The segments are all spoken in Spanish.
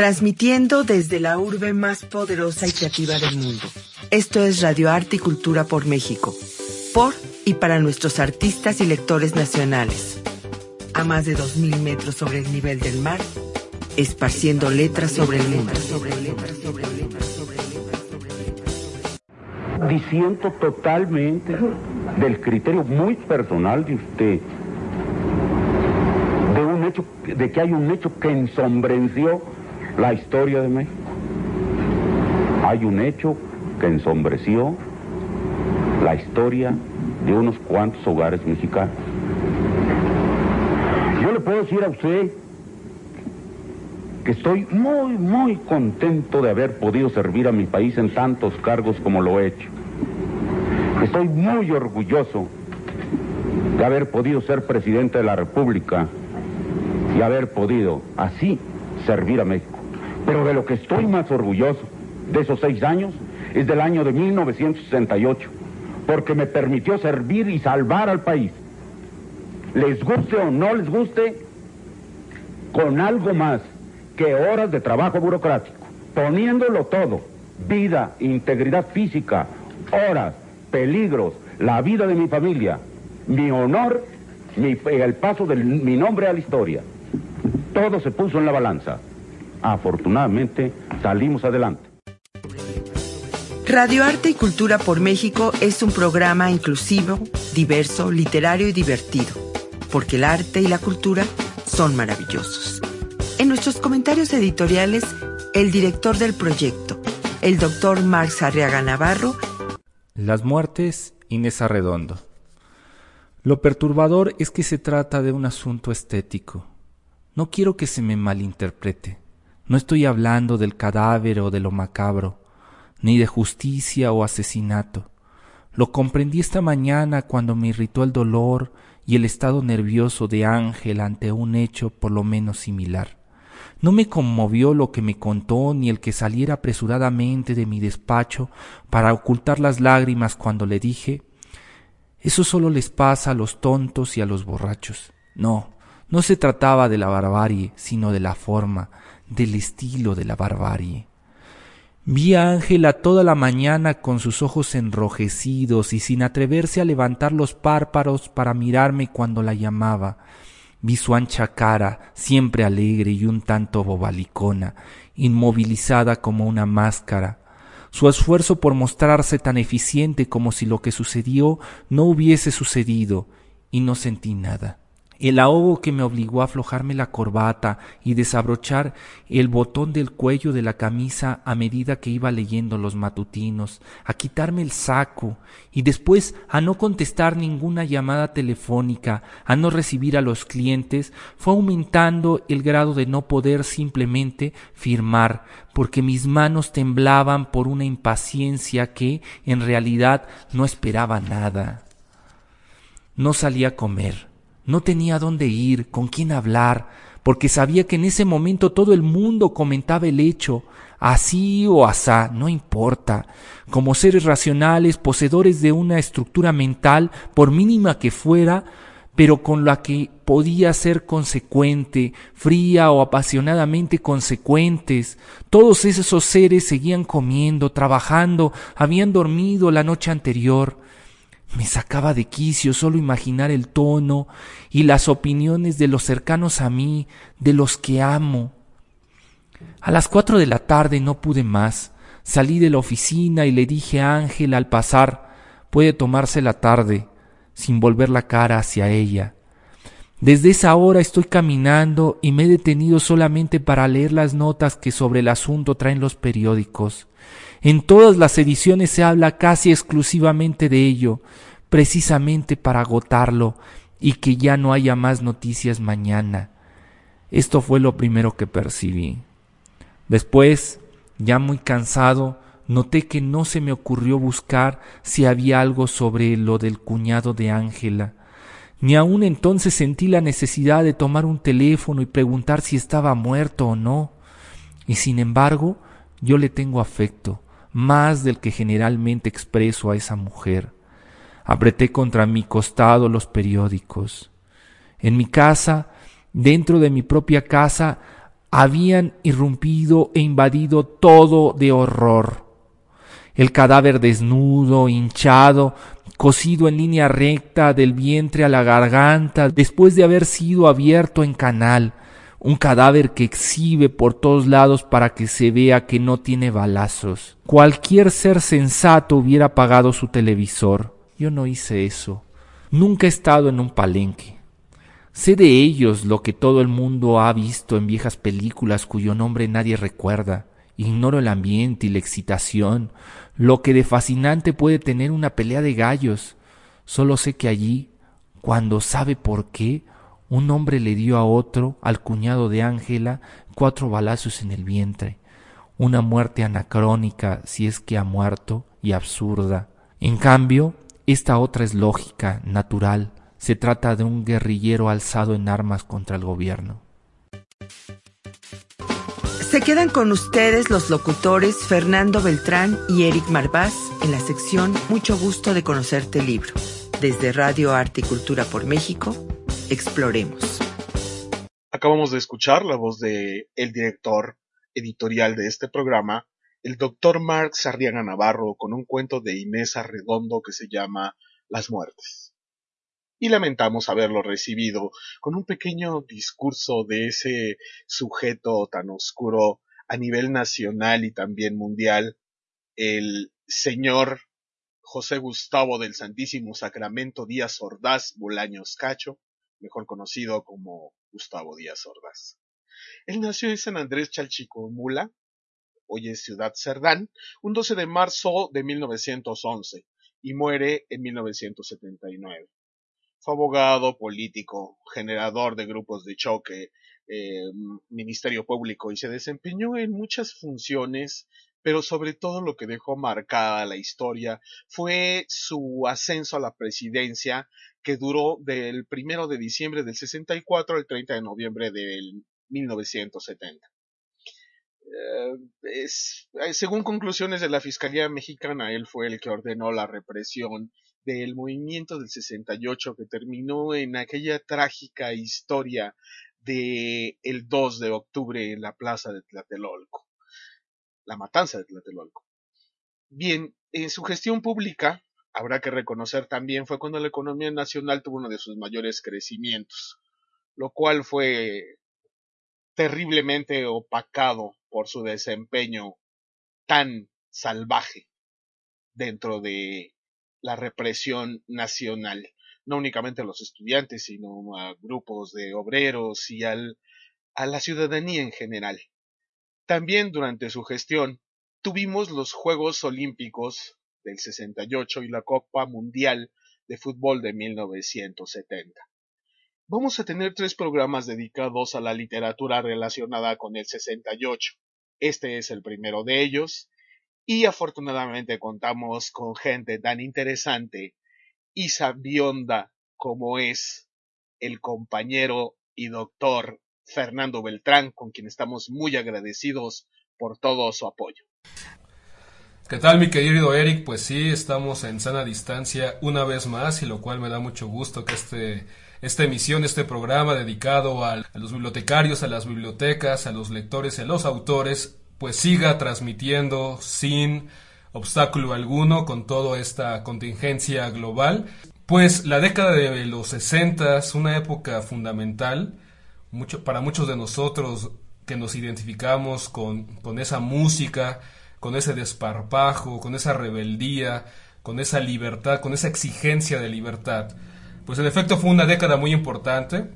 transmitiendo desde la urbe más poderosa y creativa del mundo. Esto es Radio Arte y Cultura por México, por y para nuestros artistas y lectores nacionales. A más de 2.000 metros sobre el nivel del mar, esparciendo letras sobre el mundo. Diciendo totalmente del criterio muy personal de usted, de que hay un hecho que ensombreció la historia de México. Hay un hecho que ensombreció la historia de unos cuantos hogares mexicanos. Yo le puedo decir a usted que estoy muy, muy contento de haber podido servir a mi país en tantos cargos como lo he hecho. Estoy muy orgulloso de haber podido ser presidente de la República y haber podido así servir a México. Pero de lo que estoy más orgulloso de esos seis años es del año de 1968, porque me permitió servir y salvar al país. Les guste o no les guste, con algo más que horas de trabajo burocrático, poniéndolo todo, vida, integridad física, horas, peligros, la vida de mi familia, mi honor, el paso de mi nombre a la historia. Todo se puso en la balanza. Afortunadamente salimos adelante. Radio Arte y Cultura por México es un programa inclusivo, diverso, literario y divertido, porque el arte y la cultura son maravillosos. En nuestros comentarios editoriales, el director del proyecto, el doctor Marx Arriaga Navarro. Las muertes, Inés Arredondo. Lo perturbador es que se trata de un asunto estético. No quiero que se me malinterprete. No estoy hablando del cadáver o de lo macabro, ni de justicia o asesinato. Lo comprendí esta mañana cuando me irritó el dolor y el estado nervioso de Ángel ante un hecho por lo menos similar. No me conmovió lo que me contó ni el que saliera apresuradamente de mi despacho para ocultar las lágrimas cuando le dije Eso solo les pasa a los tontos y a los borrachos. No, no se trataba de la barbarie, sino de la forma, del estilo de la barbarie. Vi a Ángela toda la mañana con sus ojos enrojecidos y sin atreverse a levantar los párpados para mirarme cuando la llamaba. Vi su ancha cara, siempre alegre y un tanto bobalicona, inmovilizada como una máscara, su esfuerzo por mostrarse tan eficiente como si lo que sucedió no hubiese sucedido, y no sentí nada el ahogo que me obligó a aflojarme la corbata y desabrochar el botón del cuello de la camisa a medida que iba leyendo los matutinos, a quitarme el saco y después a no contestar ninguna llamada telefónica, a no recibir a los clientes, fue aumentando el grado de no poder simplemente firmar, porque mis manos temblaban por una impaciencia que, en realidad, no esperaba nada. No salí a comer no tenía dónde ir, con quién hablar, porque sabía que en ese momento todo el mundo comentaba el hecho, así o asá, no importa. Como seres racionales, poseedores de una estructura mental, por mínima que fuera, pero con la que podía ser consecuente, fría o apasionadamente consecuentes. Todos esos seres seguían comiendo, trabajando, habían dormido la noche anterior. Me sacaba de quicio solo imaginar el tono y las opiniones de los cercanos a mí, de los que amo. A las cuatro de la tarde no pude más. Salí de la oficina y le dije a Ángel al pasar puede tomarse la tarde, sin volver la cara hacia ella. Desde esa hora estoy caminando y me he detenido solamente para leer las notas que sobre el asunto traen los periódicos. En todas las ediciones se habla casi exclusivamente de ello, precisamente para agotarlo y que ya no haya más noticias mañana. Esto fue lo primero que percibí. Después, ya muy cansado, noté que no se me ocurrió buscar si había algo sobre lo del cuñado de Ángela. Ni aun entonces sentí la necesidad de tomar un teléfono y preguntar si estaba muerto o no. Y sin embargo, yo le tengo afecto, más del que generalmente expreso a esa mujer. Apreté contra mi costado los periódicos. En mi casa, dentro de mi propia casa, habían irrumpido e invadido todo de horror. El cadáver desnudo, hinchado, cosido en línea recta del vientre a la garganta, después de haber sido abierto en canal, un cadáver que exhibe por todos lados para que se vea que no tiene balazos. Cualquier ser sensato hubiera apagado su televisor. Yo no hice eso. Nunca he estado en un palenque. Sé de ellos lo que todo el mundo ha visto en viejas películas cuyo nombre nadie recuerda. Ignoro el ambiente y la excitación, lo que de fascinante puede tener una pelea de gallos. Solo sé que allí, cuando sabe por qué, un hombre le dio a otro, al cuñado de Ángela, cuatro balazos en el vientre. Una muerte anacrónica, si es que ha muerto, y absurda. En cambio, esta otra es lógica, natural. Se trata de un guerrillero alzado en armas contra el gobierno. Se quedan con ustedes los locutores Fernando Beltrán y Eric Marvás en la sección Mucho gusto de conocerte libro. Desde Radio Arte y Cultura por México, exploremos. Acabamos de escuchar la voz de el director editorial de este programa, el doctor Mark Sarriana Navarro, con un cuento de Inés Arredondo que se llama Las muertes y lamentamos haberlo recibido con un pequeño discurso de ese sujeto tan oscuro a nivel nacional y también mundial, el señor José Gustavo del Santísimo Sacramento Díaz Ordaz Bolaños Cacho, mejor conocido como Gustavo Díaz Ordaz. Él nació en San Andrés Chalchicomula, hoy es Ciudad Cerdán, un 12 de marzo de 1911 y muere en 1979. Fue abogado, político, generador de grupos de choque, eh, ministerio público y se desempeñó en muchas funciones, pero sobre todo lo que dejó marcada la historia fue su ascenso a la presidencia que duró del primero de diciembre del 64 al 30 de noviembre del 1970. Eh, eh, según conclusiones de la Fiscalía Mexicana, él fue el que ordenó la represión del movimiento del 68 que terminó en aquella trágica historia de el 2 de octubre en la plaza de Tlatelolco, la matanza de Tlatelolco. Bien, en su gestión pública, habrá que reconocer también, fue cuando la economía nacional tuvo uno de sus mayores crecimientos, lo cual fue terriblemente opacado por su desempeño tan salvaje dentro de la represión nacional, no únicamente a los estudiantes, sino a grupos de obreros y al, a la ciudadanía en general. También durante su gestión tuvimos los Juegos Olímpicos del 68 y la Copa Mundial de Fútbol de 1970. Vamos a tener tres programas dedicados a la literatura relacionada con el 68. Este es el primero de ellos y afortunadamente contamos con gente tan interesante y sabionda como es el compañero y doctor Fernando Beltrán, con quien estamos muy agradecidos por todo su apoyo. ¿Qué tal mi querido Eric? Pues sí, estamos en sana distancia una vez más y lo cual me da mucho gusto que este, esta emisión, este programa dedicado a, los bibliotecarios, a las bibliotecas, a los lectores a los autores pues siga transmitiendo sin obstáculo alguno con toda esta contingencia global. Pues la década de los 60 es una época fundamental mucho, para muchos de nosotros que nos identificamos con, con esa música, con ese desparpajo, con esa rebeldía, con esa libertad, con esa exigencia de libertad. Pues en efecto fue una década muy importante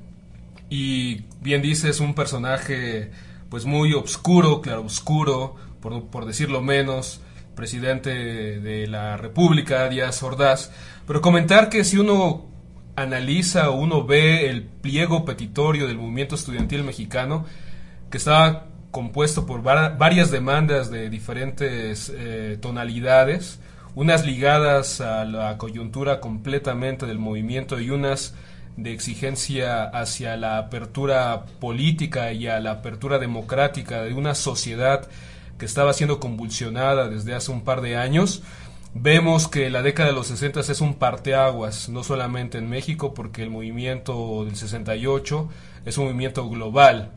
y bien dices un personaje pues muy obscuro, claro oscuro, por, por decirlo menos, presidente de la República, Díaz Ordaz, pero comentar que si uno analiza o uno ve el pliego petitorio del movimiento estudiantil mexicano, que estaba compuesto por varias demandas de diferentes eh, tonalidades, unas ligadas a la coyuntura completamente del movimiento y unas de exigencia hacia la apertura política y a la apertura democrática de una sociedad que estaba siendo convulsionada desde hace un par de años, vemos que la década de los 60 es un parteaguas, no solamente en México, porque el movimiento del 68 es un movimiento global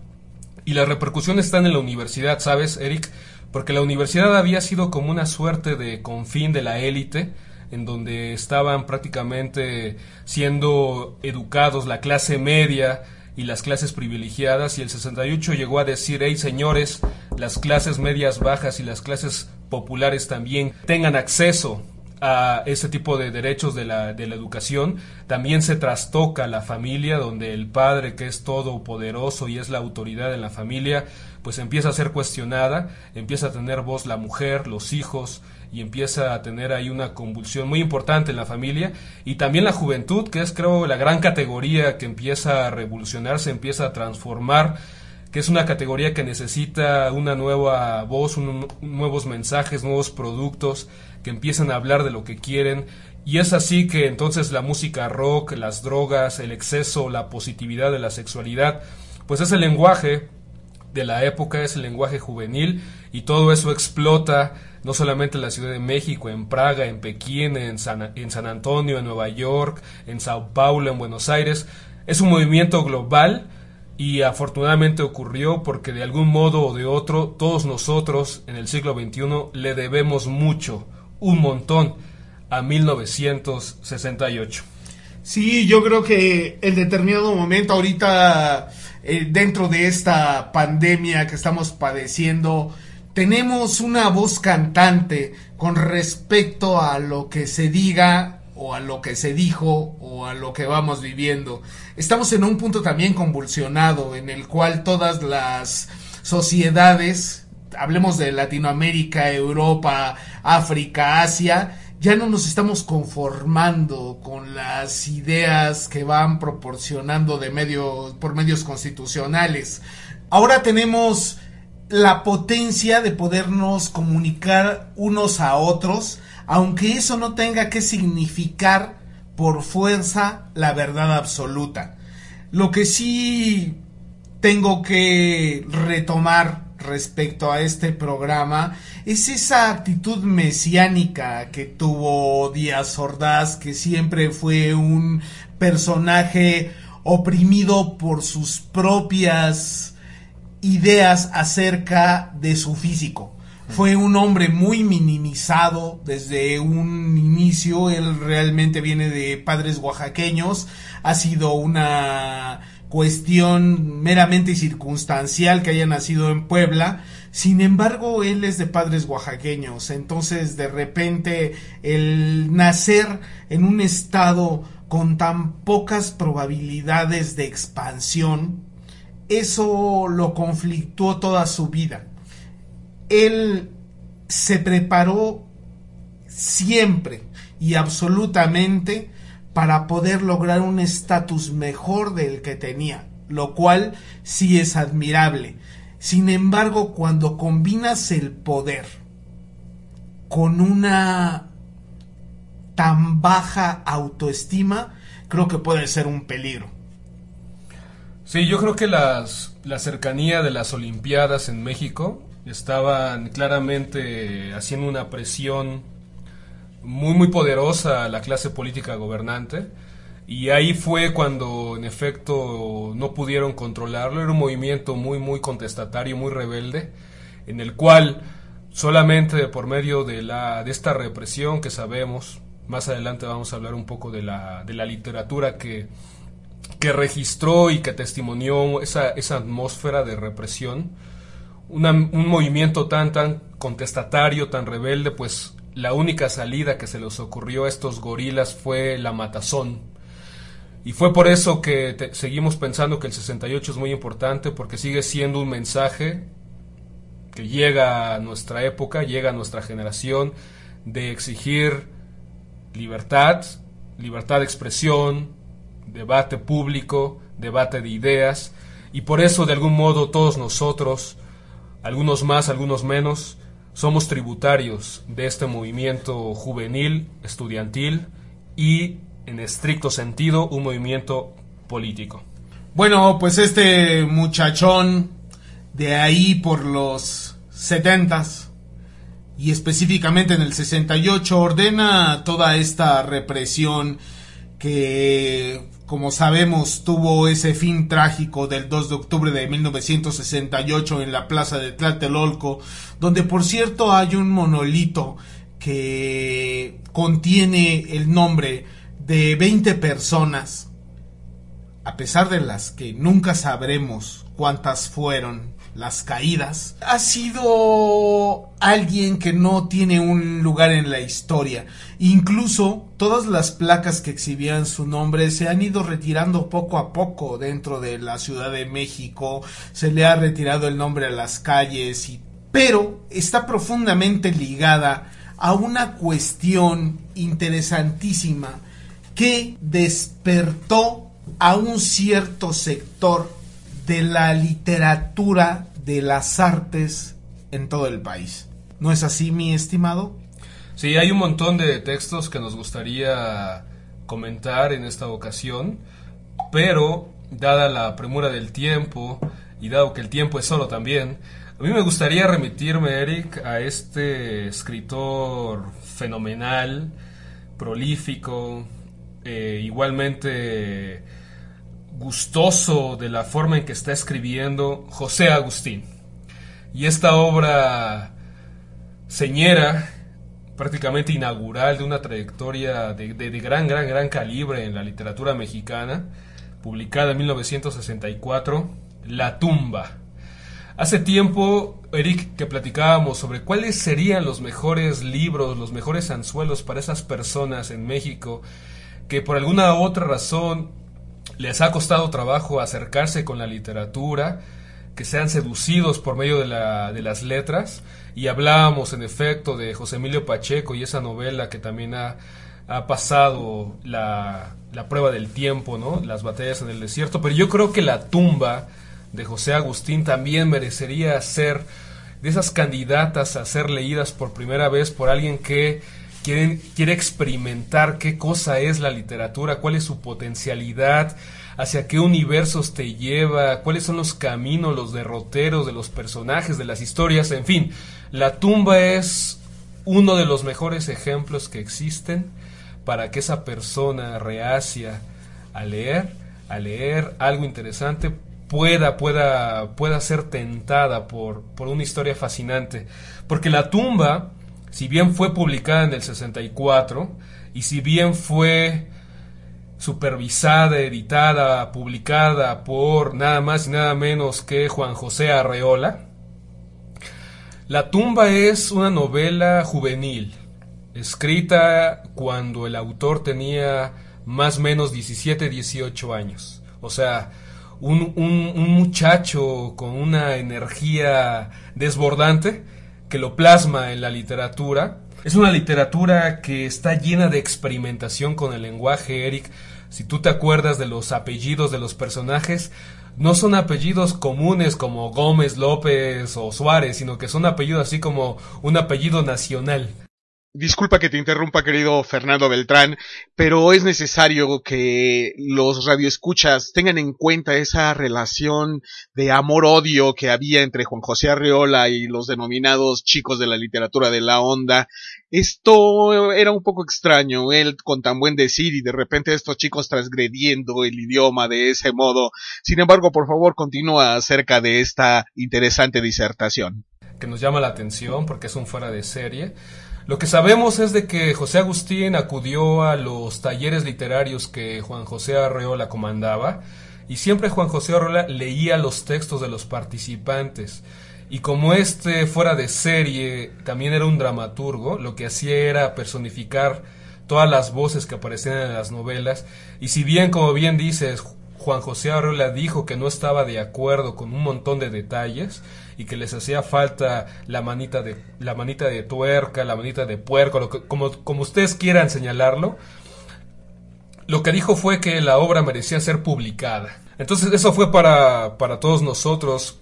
Y las repercusiones están en la universidad, ¿sabes, Eric? Porque la universidad había sido como una suerte de confín de la élite, en donde estaban prácticamente siendo educados la clase media y las clases privilegiadas y el 68 llegó a decir, hey señores, las clases medias bajas y las clases populares también tengan acceso a ese tipo de derechos de la, de la educación, también se trastoca la familia, donde el padre, que es todopoderoso y es la autoridad en la familia, pues empieza a ser cuestionada, empieza a tener voz la mujer, los hijos, y empieza a tener ahí una convulsión muy importante en la familia, y también la juventud, que es creo la gran categoría que empieza a revolucionarse, empieza a transformar, que es una categoría que necesita una nueva voz, nuevos mensajes, nuevos productos, que empiezan a hablar de lo que quieren. Y es así que entonces la música rock, las drogas, el exceso, la positividad de la sexualidad, pues es el lenguaje de la época, es el lenguaje juvenil y todo eso explota no solamente en la Ciudad de México, en Praga, en Pekín, en San, en San Antonio, en Nueva York, en Sao Paulo, en Buenos Aires. Es un movimiento global y afortunadamente ocurrió porque de algún modo o de otro todos nosotros en el siglo XXI le debemos mucho un montón a 1968. Sí, yo creo que en determinado momento ahorita eh, dentro de esta pandemia que estamos padeciendo tenemos una voz cantante con respecto a lo que se diga o a lo que se dijo o a lo que vamos viviendo. Estamos en un punto también convulsionado en el cual todas las sociedades hablemos de Latinoamérica, Europa, África, Asia, ya no nos estamos conformando con las ideas que van proporcionando de por medios constitucionales. Ahora tenemos la potencia de podernos comunicar unos a otros, aunque eso no tenga que significar por fuerza la verdad absoluta. Lo que sí tengo que retomar respecto a este programa es esa actitud mesiánica que tuvo Díaz Ordaz, que siempre fue un personaje oprimido por sus propias ideas acerca de su físico. Fue un hombre muy minimizado desde un inicio, él realmente viene de padres oaxaqueños, ha sido una cuestión meramente circunstancial que haya nacido en Puebla. Sin embargo, él es de padres oaxaqueños. Entonces, de repente, el nacer en un estado con tan pocas probabilidades de expansión, eso lo conflictuó toda su vida. Él se preparó siempre y absolutamente para poder lograr un estatus mejor del que tenía, lo cual sí es admirable. Sin embargo, cuando combinas el poder con una tan baja autoestima, creo que puede ser un peligro. Sí, yo creo que las, la cercanía de las Olimpiadas en México estaban claramente haciendo una presión muy, muy poderosa la clase política gobernante. Y ahí fue cuando en efecto no pudieron controlarlo. Era un movimiento muy, muy contestatario, muy rebelde, en el cual solamente por medio de, la, de esta represión que sabemos, más adelante vamos a hablar un poco de la, de la literatura que, que registró y que testimonió esa, esa atmósfera de represión, un movimiento tan, tan contestatario, tan rebelde, pues la única salida que se les ocurrió a estos gorilas fue la matazón. Y fue por eso que seguimos pensando que el 68 es muy importante porque sigue siendo un mensaje que llega a nuestra época, llega a nuestra generación de exigir libertad, libertad de expresión, debate público, debate de ideas, y por eso de algún modo todos nosotros, algunos más, algunos menos, somos tributarios de este movimiento juvenil, estudiantil y, en estricto sentido, un movimiento político. Bueno, pues este muchachón de ahí por los setentas y específicamente en el 68 ordena toda esta represión que como sabemos, tuvo ese fin trágico del 2 de octubre de 1968 en la plaza de Tlatelolco, donde por cierto hay un monolito que contiene el nombre de 20 personas, a pesar de las que nunca sabremos cuántas fueron las caídas, ha sido alguien que no tiene un lugar en la historia. Incluso todas las placas que exhibían su nombre se han ido retirando poco a poco dentro de la Ciudad de México, se le ha retirado el nombre a las calles, y... pero está profundamente ligada a una cuestión interesantísima que despertó a un cierto sector de la literatura de las artes en todo el país. ¿No es así, mi estimado? Sí, hay un montón de textos que nos gustaría comentar en esta ocasión, pero dada la premura del tiempo y dado que el tiempo es solo también, a mí me gustaría remitirme, Eric, a este escritor fenomenal, prolífico, eh, igualmente gustoso de la forma en que está escribiendo José Agustín. Y esta obra señera, prácticamente inaugural de una trayectoria de, de, gran, gran, gran calibre en la literatura mexicana, publicada en 1964, La tumba. Hace tiempo, Eric, que platicábamos sobre cuáles serían los mejores libros, los mejores anzuelos para esas personas en México que por alguna otra razón les ha costado trabajo acercarse con la literatura, que sean seducidos por medio de, la, de las letras. Y hablábamos en efecto de José Emilio Pacheco y esa novela que también ha, ha pasado la, la, prueba del tiempo, ¿no? Las batallas en el desierto. Pero yo creo que la tumba de José Agustín también merecería ser de esas candidatas a ser leídas por primera vez por alguien que quiere experimentar qué cosa es la literatura, cuál es su potencialidad, hacia qué universos te lleva, cuáles son los caminos, los derroteros de los personajes, de las historias, en fin. La tumba es uno de los mejores ejemplos que existen para que esa persona reacia a leer, a leer algo interesante, pueda, pueda, pueda ser tentada por, por una historia fascinante. Porque la tumba si bien fue publicada en el 64 y si bien fue supervisada, editada, publicada por nada más y nada menos que Juan José Arreola, La tumba es una novela juvenil, escrita cuando el autor tenía más o menos 17, 18 años. O sea, un, un muchacho con una energía desbordante que lo plasma en la literatura. Es una literatura que está llena de experimentación con el lenguaje, Eric. Si tú te acuerdas de los apellidos de los personajes, no son apellidos comunes como Gómez, López o Suárez, sino que son apellidos así como un apellido nacional. Disculpa que te interrumpa, querido Fernando Beltrán, pero es necesario que los radioescuchas tengan en cuenta esa relación de amor-odio que había entre Juan José Arreola y los denominados chicos de la literatura de la onda. Esto era un poco extraño, él con tan buen decir y de repente estos chicos transgrediendo el idioma de ese modo. Sin embargo, por favor, continúa acerca de esta interesante disertación. Que nos llama la atención porque es un fuera de serie lo que sabemos es de que José Agustín acudió a los talleres literarios que Juan José Arreola comandaba y siempre Juan José Arreola leía los textos de los participantes. Y como este fuera de serie también era un dramaturgo, lo que hacía era personificar todas las voces que aparecían en las novelas. Y si bien, como bien dices, Juan José Arreola dijo que no estaba de acuerdo con un montón de detalles, y que les hacía falta la manita de, la manita de tuerca, la manita de puerco, como, como ustedes quieran señalarlo, lo que dijo fue que la obra merecía ser publicada. Entonces eso fue para, para todos nosotros,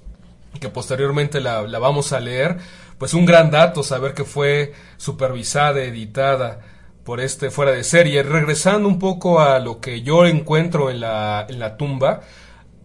que posteriormente la, la vamos a leer, pues un gran dato saber que fue supervisada, editada por este fuera de serie. Regresando un poco a lo que yo encuentro en la, en la tumba,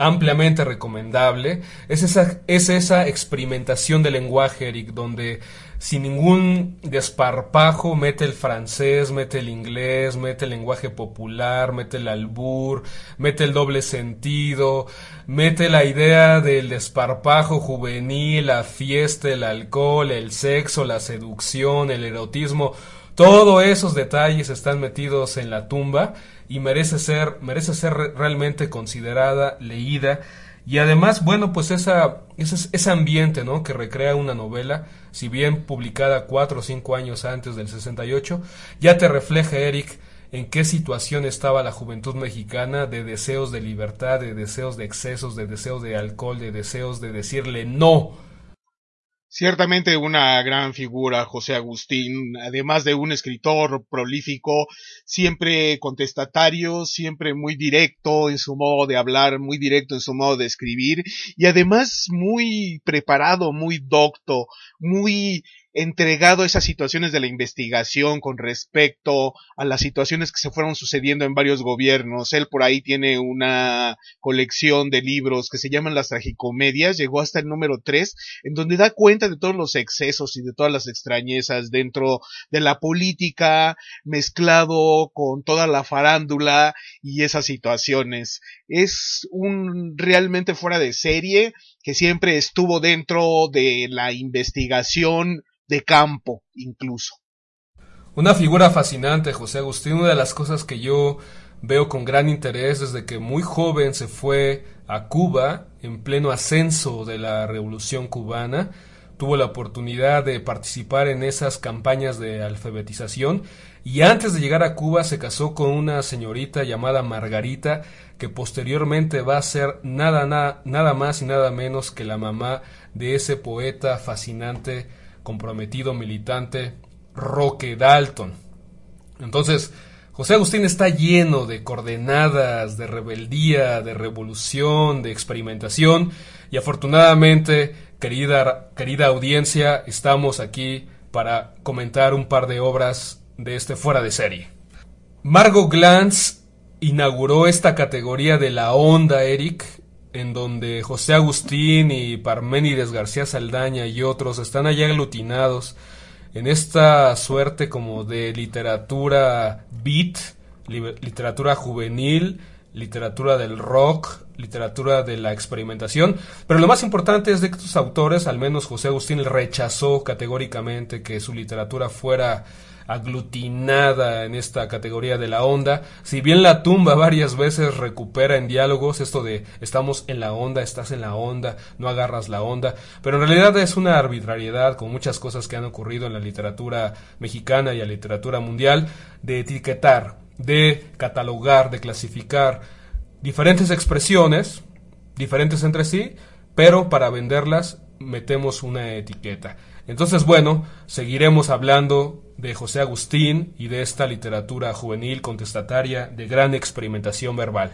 ampliamente recomendable, es esa, es esa experimentación del lenguaje, Eric, donde sin ningún desparpajo mete el francés, mete el inglés, mete el lenguaje popular, mete el albur, mete el doble sentido, mete la idea del desparpajo juvenil, la fiesta, el alcohol, el sexo, la seducción, el erotismo, todos esos detalles están metidos en la tumba y merece ser, merece ser realmente considerada, leída. Y además, bueno, pues esa, ese, ese ambiente, ¿no? Que recrea una novela, si bien publicada cuatro o cinco años antes del 68, ya te refleja, Eric, en qué situación estaba la juventud mexicana de deseos de libertad, de deseos de excesos, de deseos de alcohol, de deseos de decirle no Ciertamente una gran figura, José Agustín, además de un escritor prolífico, siempre contestatario, siempre muy directo en su modo de hablar, muy directo en su modo de escribir, y además muy preparado, muy docto, muy entregado a esas situaciones de la investigación con respecto a las situaciones que se fueron sucediendo en varios gobiernos. Él por ahí tiene una colección de libros que se llaman las tragicomedias, llegó hasta el número 3, en donde da cuenta de todos los excesos y de todas las extrañezas dentro de la política, mezclado con toda la farándula y esas situaciones. Es un realmente fuera de serie que siempre estuvo dentro de la investigación de campo incluso. Una figura fascinante, José Agustín. Una de las cosas que yo veo con gran interés desde que muy joven se fue a Cuba en pleno ascenso de la revolución cubana. Tuvo la oportunidad de participar en esas campañas de alfabetización y antes de llegar a Cuba se casó con una señorita llamada Margarita que posteriormente va a ser nada, nada, nada más y nada menos que la mamá de ese poeta fascinante comprometido militante Roque Dalton. Entonces, José Agustín está lleno de coordenadas, de rebeldía, de revolución, de experimentación y afortunadamente, querida, querida audiencia, estamos aquí para comentar un par de obras de este fuera de serie. Margot Glantz inauguró esta categoría de la onda, Eric, en donde José Agustín y Parménides García Saldaña y otros están allá aglutinados en esta suerte como de literatura beat, literatura juvenil, literatura del rock, literatura de la experimentación, pero lo más importante es de que estos autores, al menos José Agustín rechazó categóricamente que su literatura fuera aglutinada en esta categoría de la onda. Si bien la tumba varias veces recupera en diálogos esto de estamos en la onda, estás en la onda, no agarras la onda, pero en realidad es una arbitrariedad con muchas cosas que han ocurrido en la literatura mexicana y la literatura mundial de etiquetar, de catalogar, de clasificar diferentes expresiones, diferentes entre sí, pero para venderlas metemos una etiqueta. Entonces, bueno, seguiremos hablando de José Agustín y de esta literatura juvenil contestataria de gran experimentación verbal.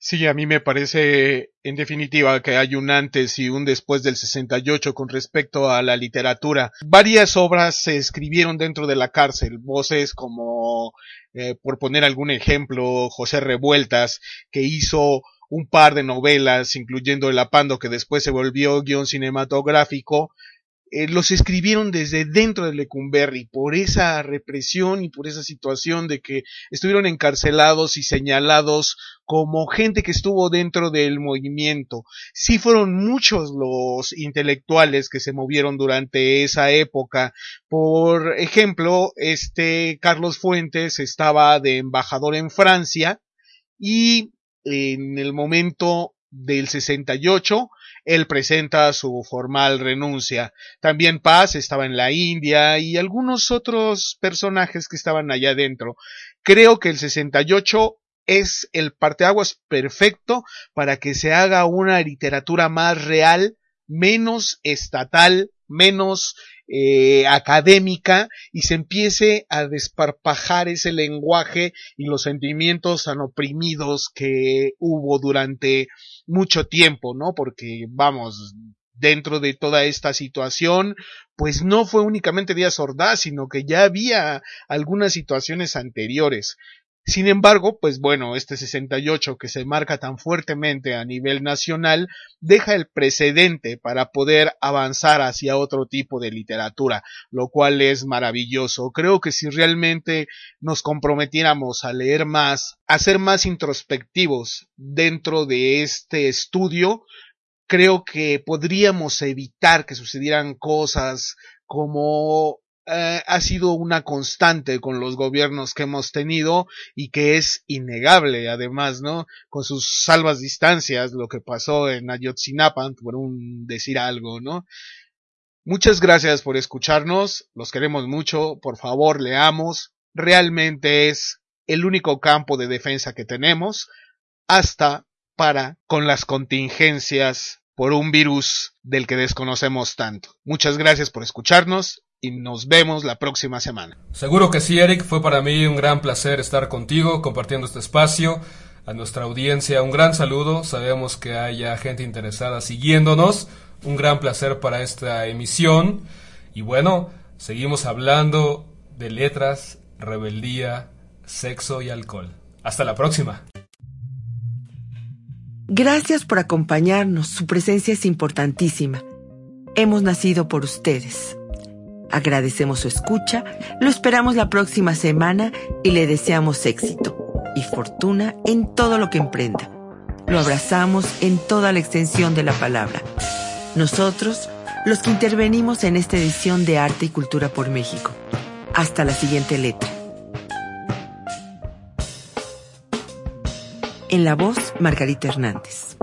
Sí, a mí me parece en definitiva que hay un antes y un después del 68 con respecto a la literatura. Varias obras se escribieron dentro de la cárcel, voces como, eh, por poner algún ejemplo, José Revueltas, que hizo un par de novelas, incluyendo El Apando, que después se volvió guion cinematográfico, eh, los escribieron desde dentro de Lecumberri por esa represión y por esa situación de que estuvieron encarcelados y señalados como gente que estuvo dentro del movimiento. Sí fueron muchos los intelectuales que se movieron durante esa época. Por ejemplo, este Carlos Fuentes estaba de embajador en Francia y en el momento del 68 él presenta su formal renuncia. También Paz estaba en la India y algunos otros personajes que estaban allá adentro. Creo que el 68 es el parteaguas perfecto para que se haga una literatura más real, menos estatal, menos eh, académica y se empiece a desparpajar ese lenguaje y los sentimientos tan oprimidos que hubo durante mucho tiempo, ¿no? Porque, vamos, dentro de toda esta situación, pues no fue únicamente Díaz Ordaz, sino que ya había algunas situaciones anteriores. Sin embargo, pues bueno, este 68 que se marca tan fuertemente a nivel nacional deja el precedente para poder avanzar hacia otro tipo de literatura, lo cual es maravilloso. Creo que si realmente nos comprometiéramos a leer más, a ser más introspectivos dentro de este estudio, creo que podríamos evitar que sucedieran cosas como eh, ha sido una constante con los gobiernos que hemos tenido y que es innegable además, ¿no? Con sus salvas distancias, lo que pasó en Ayotzinapan, por un decir algo, ¿no? Muchas gracias por escucharnos, los queremos mucho, por favor leamos, realmente es el único campo de defensa que tenemos hasta para con las contingencias por un virus del que desconocemos tanto. Muchas gracias por escucharnos y nos vemos la próxima semana. Seguro que sí, Eric. Fue para mí un gran placer estar contigo, compartiendo este espacio. A nuestra audiencia, un gran saludo. Sabemos que haya gente interesada siguiéndonos. Un gran placer para esta emisión. Y bueno, seguimos hablando de letras, rebeldía, sexo y alcohol. Hasta la próxima. Gracias por acompañarnos. Su presencia es importantísima. Hemos nacido por ustedes. Agradecemos su escucha, lo esperamos la próxima semana y le deseamos éxito y fortuna en todo lo que emprenda. Lo abrazamos en toda la extensión de la palabra. Nosotros, los que intervenimos en esta edición de Arte y Cultura por México. Hasta la siguiente letra. En la voz, Margarita Hernández.